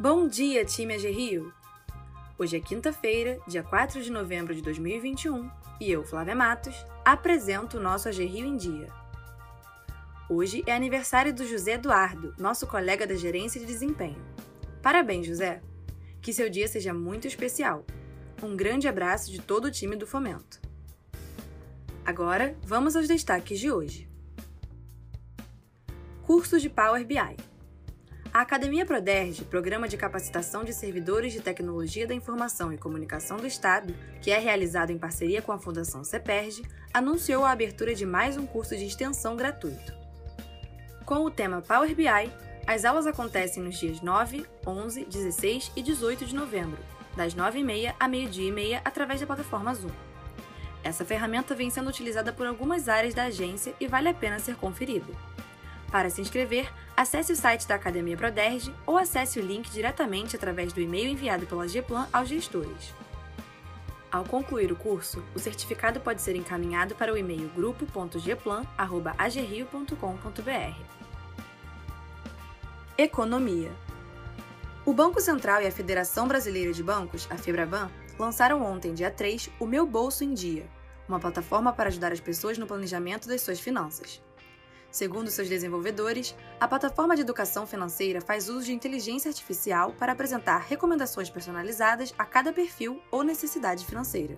Bom dia, time AG Rio! Hoje é quinta-feira, dia 4 de novembro de 2021, e eu, Flávia Matos, apresento o nosso AG Rio em Dia. Hoje é aniversário do José Eduardo, nosso colega da gerência de desempenho. Parabéns, José! Que seu dia seja muito especial. Um grande abraço de todo o time do Fomento. Agora, vamos aos destaques de hoje. Curso de Power BI. A Academia Proderj, programa de capacitação de servidores de tecnologia da informação e comunicação do Estado, que é realizado em parceria com a Fundação CEPERJ, anunciou a abertura de mais um curso de extensão gratuito. Com o tema Power BI, as aulas acontecem nos dias 9, 11, 16 e 18 de novembro, das 9h30 a meio-dia e meia através da plataforma Zoom. Essa ferramenta vem sendo utilizada por algumas áreas da agência e vale a pena ser conferida. Para se inscrever, acesse o site da Academia Proderj ou acesse o link diretamente através do e-mail enviado pela Gplan aos gestores. Ao concluir o curso, o certificado pode ser encaminhado para o e-mail grupo.gplan.agrio.com.br. Economia O Banco Central e a Federação Brasileira de Bancos, a FEBRABAN, lançaram ontem, dia 3, o Meu Bolso em Dia, uma plataforma para ajudar as pessoas no planejamento das suas finanças. Segundo seus desenvolvedores, a plataforma de educação financeira faz uso de inteligência artificial para apresentar recomendações personalizadas a cada perfil ou necessidade financeira.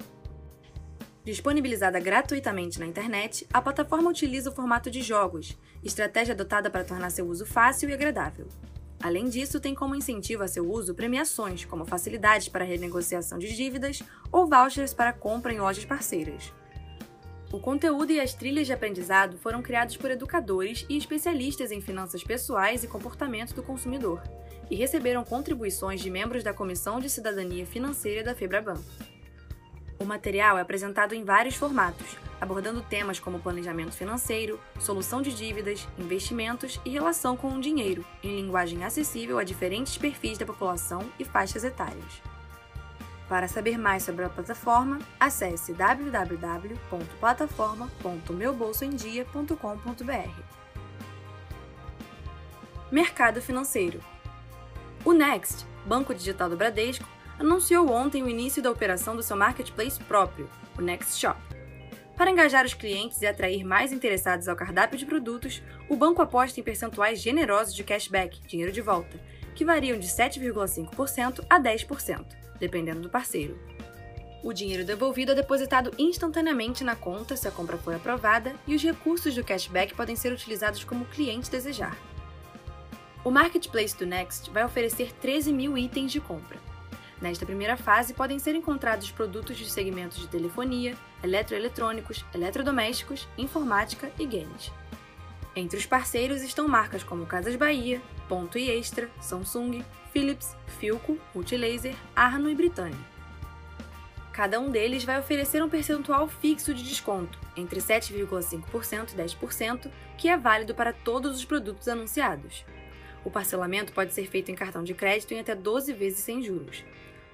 Disponibilizada gratuitamente na internet, a plataforma utiliza o formato de jogos, estratégia adotada para tornar seu uso fácil e agradável. Além disso, tem como incentivo a seu uso premiações, como facilidades para renegociação de dívidas ou vouchers para compra em lojas parceiras. O conteúdo e as trilhas de aprendizado foram criados por educadores e especialistas em finanças pessoais e comportamento do consumidor, e receberam contribuições de membros da Comissão de Cidadania Financeira da FEBRABAN. O material é apresentado em vários formatos, abordando temas como planejamento financeiro, solução de dívidas, investimentos e relação com o dinheiro, em linguagem acessível a diferentes perfis da população e faixas etárias. Para saber mais sobre a plataforma, acesse www.plataforma.meubolsoemdia.com.br. Mercado financeiro. O Next, banco digital do Bradesco, anunciou ontem o início da operação do seu marketplace próprio, o Next Shop. Para engajar os clientes e atrair mais interessados ao cardápio de produtos, o banco aposta em percentuais generosos de cashback, dinheiro de volta, que variam de 7,5% a 10% dependendo do parceiro. O dinheiro devolvido é depositado instantaneamente na conta se a compra for aprovada e os recursos do cashback podem ser utilizados como o cliente desejar. O marketplace do Next vai oferecer 13 mil itens de compra. Nesta primeira fase, podem ser encontrados produtos de segmentos de telefonia, eletroeletrônicos, eletrodomésticos, informática e games. Entre os parceiros estão marcas como Casas Bahia, Ponto e Extra, Samsung, Philips, Philco, Multilaser, Arno e Britânia. Cada um deles vai oferecer um percentual fixo de desconto, entre 7,5% e 10%, que é válido para todos os produtos anunciados. O parcelamento pode ser feito em cartão de crédito em até 12 vezes sem juros.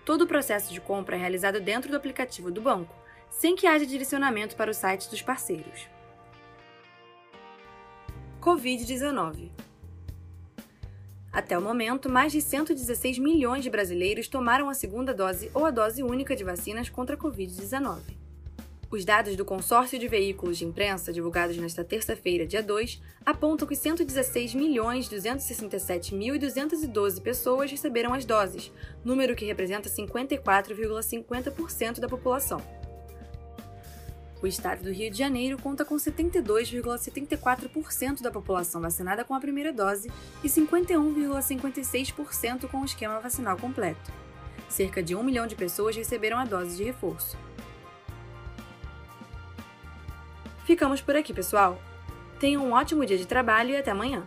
Todo o processo de compra é realizado dentro do aplicativo do banco, sem que haja direcionamento para os sites dos parceiros. Covid-19 até o momento, mais de 116 milhões de brasileiros tomaram a segunda dose ou a dose única de vacinas contra a Covid-19. Os dados do consórcio de veículos de imprensa, divulgados nesta terça-feira, dia 2, apontam que 116.267.212 pessoas receberam as doses, número que representa 54,50% da população. O estado do Rio de Janeiro conta com 72,74% da população vacinada com a primeira dose e 51,56% com o esquema vacinal completo. Cerca de 1 milhão de pessoas receberam a dose de reforço. Ficamos por aqui, pessoal. Tenham um ótimo dia de trabalho e até amanhã!